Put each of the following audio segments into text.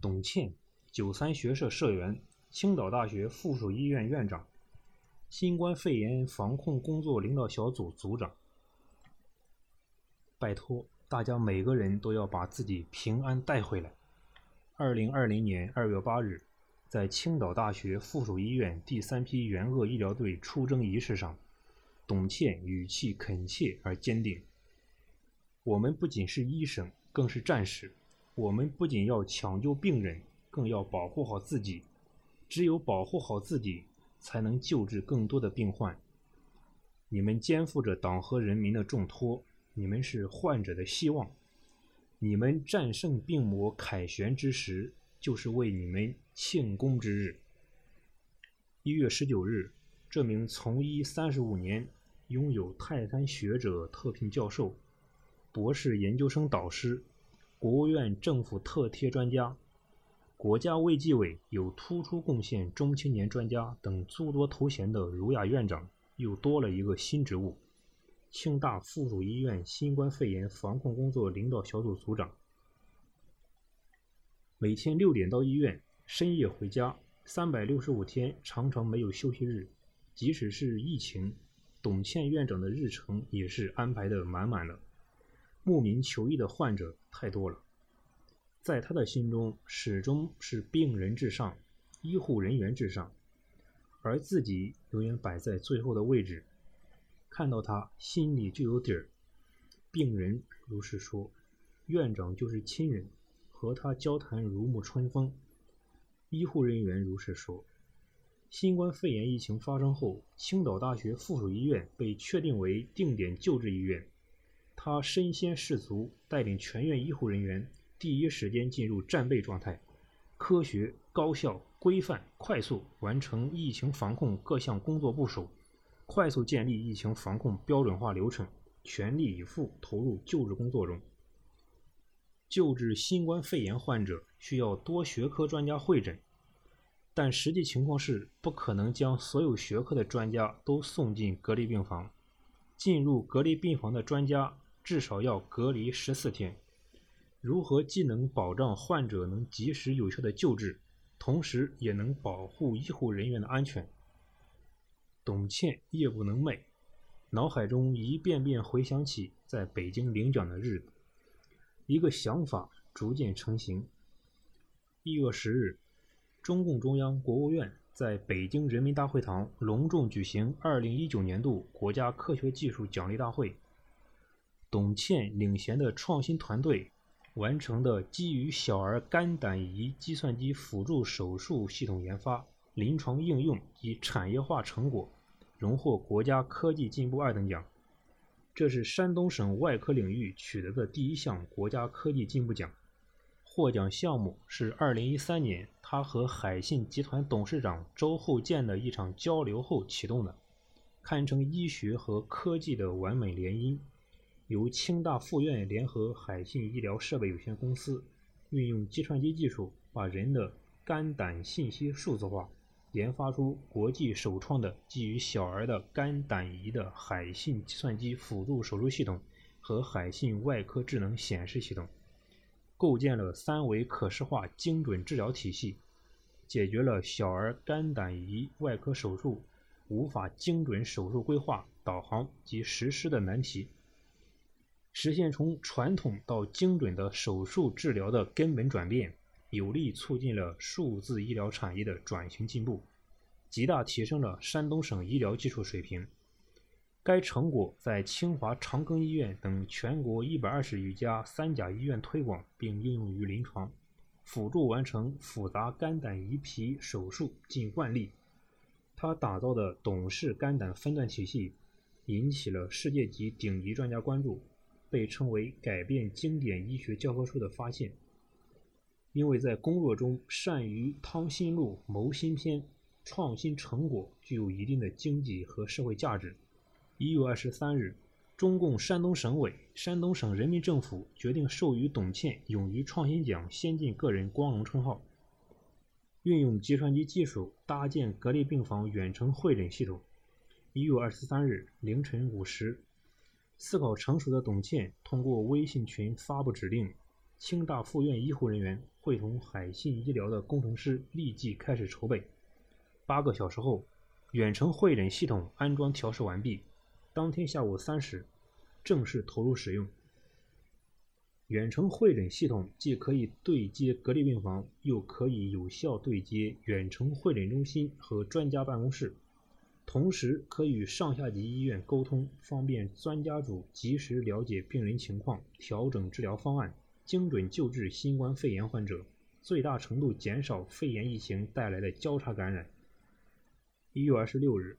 董倩，九三学社社员，青岛大学附属医院院长，新冠肺炎防控工作领导小组组长。拜托，大家每个人都要把自己平安带回来。二零二零年二月八日，在青岛大学附属医院第三批援鄂医疗队出征仪式上，董倩语气恳切而坚定。我们不仅是医生，更是战士。我们不仅要抢救病人，更要保护好自己。只有保护好自己，才能救治更多的病患。你们肩负着党和人民的重托，你们是患者的希望。你们战胜病魔凯旋之时，就是为你们庆功之日。一月十九日，这名从医三十五年、拥有泰山学者特聘教授。博士研究生导师，国务院政府特贴专家，国家卫计委有突出贡献中青年专家等诸多头衔的儒雅院长，又多了一个新职务——庆大附属医院新冠肺炎防控工作领导小组组长。每天六点到医院，深夜回家，三百六十五天常常没有休息日。即使是疫情，董倩院长的日程也是安排的满满的。慕名求医的患者太多了，在他的心中始终是病人至上，医护人员至上，而自己永远摆在最后的位置。看到他心里就有底儿。病人如是说，院长就是亲人，和他交谈如沐春风。医护人员如是说，新冠肺炎疫情发生后，青岛大学附属医院被确定为定点救治医院。他身先士卒，带领全院医护人员第一时间进入战备状态，科学、高效、规范、快速完成疫情防控各项工作部署，快速建立疫情防控标准化流程，全力以赴投入救治工作中。救治新冠肺炎患者需要多学科专家会诊，但实际情况是不可能将所有学科的专家都送进隔离病房。进入隔离病房的专家。至少要隔离十四天。如何既能保障患者能及时有效的救治，同时也能保护医护人员的安全？董倩夜不能寐，脑海中一遍遍回想起在北京领奖的日子，一个想法逐渐成型。一月十日，中共中央、国务院在北京人民大会堂隆重举行二零一九年度国家科学技术奖励大会。董倩领衔的创新团队完成的基于小儿肝胆胰计算机辅助手术系统研发、临床应用及产业化成果，荣获国家科技进步二等奖。这是山东省外科领域取得的第一项国家科技进步奖。获奖项目是2013年他和海信集团董事长周厚健的一场交流后启动的，堪称医学和科技的完美联姻。由清大附院联合海信医疗设备有限公司，运用计算机技术，把人的肝胆信息数字化，研发出国际首创的基于小儿的肝胆胰的海信计算机辅助手术系统和海信外科智能显示系统，构建了三维可视化精准治疗体系，解决了小儿肝胆胰外科手术无法精准手术规划、导航及实施的难题。实现从传统到精准的手术治疗的根本转变，有力促进了数字医疗产业的转型进步，极大提升了山东省医疗技术水平。该成果在清华长庚医院等全国一百二十余家三甲医院推广并应用于临床，辅助完成复杂肝胆胰脾手术近万例。他打造的董氏肝胆分段体系，引起了世界级顶级专家关注。被称为改变经典医学教科书的发现，因为在工作中善于趟新路、谋新篇，创新成果具有一定的经济和社会价值。一月二十三日，中共山东省委、山东省人民政府决定授予董倩“勇于创新奖”先进个人光荣称号。运用计算机技术搭建隔离病房远程会诊系统。一月二十三日凌晨五时。思考成熟的董倩通过微信群发布指令，清大附院医护人员会同海信医疗的工程师立即开始筹备。八个小时后，远程会诊系统安装调试完毕。当天下午三时，正式投入使用。远程会诊系统既可以对接隔离病房，又可以有效对接远程会诊中心和专家办公室，同时可与上下级医院沟通，方便专家组及时了解病人情况，调整治疗方案。精准救治新冠肺炎患者，最大程度减少肺炎疫情带来的交叉感染。一月二十六日，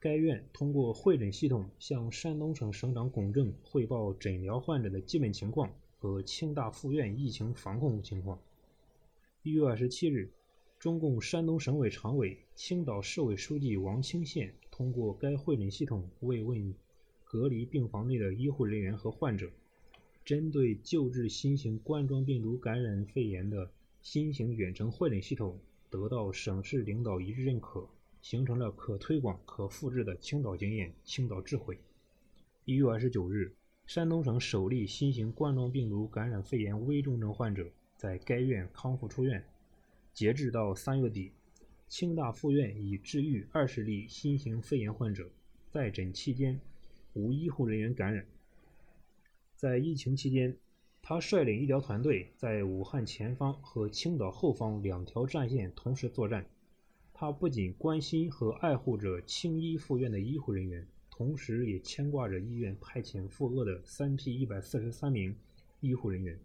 该院通过会诊系统向山东省省长龚正汇报诊疗患者的基本情况和清大附院疫情防控情况。一月二十七日，中共山东省委常委、青岛市委书记王清县通过该会诊系统慰问隔离病房内的医护人员和患者。针对救治新型冠状病毒感染肺炎的新型远程会诊系统得到省市领导一致认可，形成了可推广、可复制的青岛经验、青岛智慧。一月二十九日，山东省首例新型冠状病毒感染肺炎危重症患者在该院康复出院。截至到三月底，青大附院已治愈二十例新型肺炎患者，在诊期间无医护人员感染。在疫情期间，他率领医疗团队在武汉前方和青岛后方两条战线同时作战。他不仅关心和爱护着青医附院的医护人员，同时也牵挂着医院派遣赴鄂的三批一百四十三名医护人员。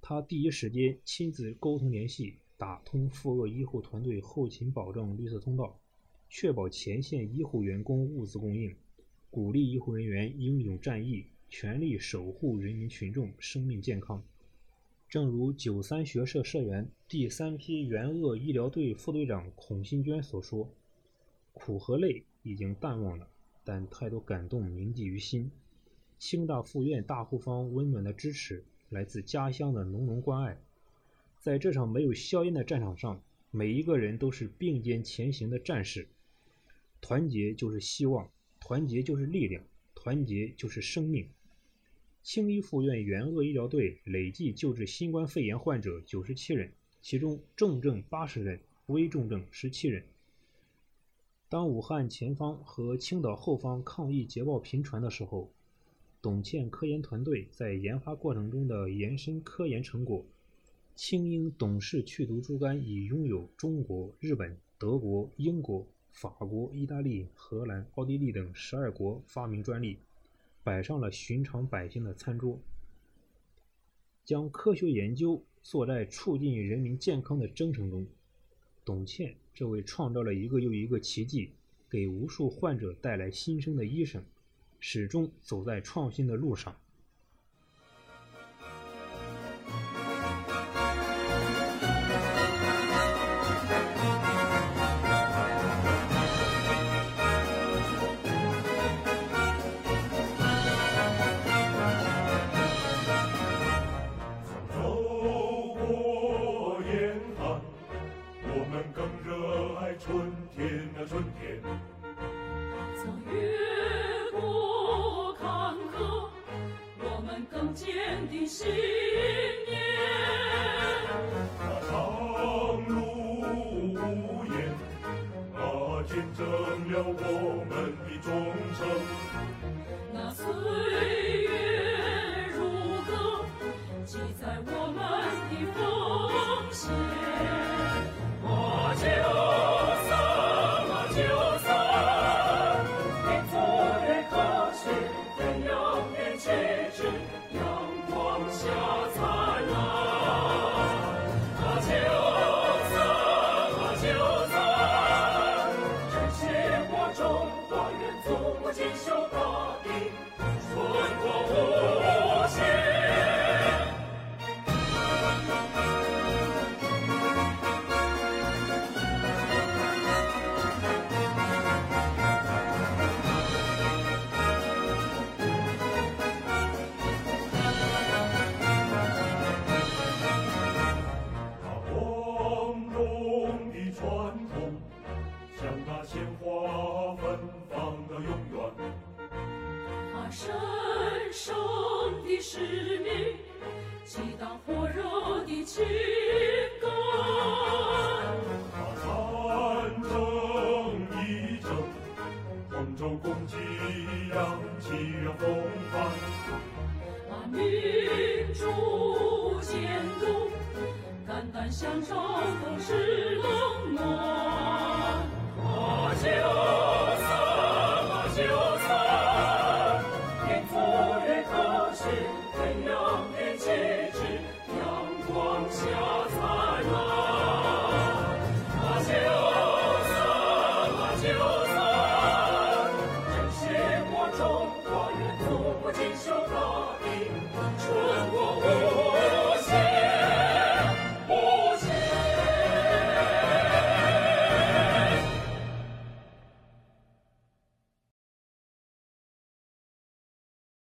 他第一时间亲自沟通联系，打通赴鄂医护团队后勤保障绿色通道，确保前线医护员工物资供应，鼓励医护人员英勇战役。全力守护人民群众生命健康。正如九三学社社员、第三批援鄂医疗队副队长孔新娟所说：“苦和累已经淡忘了，但太多感动铭记于心。清大附院大护方温暖的支持，来自家乡的浓浓关爱。在这场没有硝烟的战场上，每一个人都是并肩前行的战士。团结就是希望，团结就是力量，团结就是生命。”青医附院援鄂医疗队累计救治新冠肺炎患者九十七人，其中重症八十人，危重症十七人。当武汉前方和青岛后方抗疫捷报频传的时候，董倩科研团队在研发过程中的延伸科研成果——清英董氏去毒猪肝已拥有中国、日本、德国、英国、法国、意大利、荷兰、奥地利等十二国发明专利。摆上了寻常百姓的餐桌，将科学研究做在促进人民健康的征程中。董倩这位创造了一个又一个奇迹，给无数患者带来新生的医生，始终走在创新的路上。春天啊春天，曾越过坎坷，我们更坚定心。神圣的使命，激荡火热的情感。把战争一争，同舟共济扬起风帆。把民主监督，肝胆相照都是。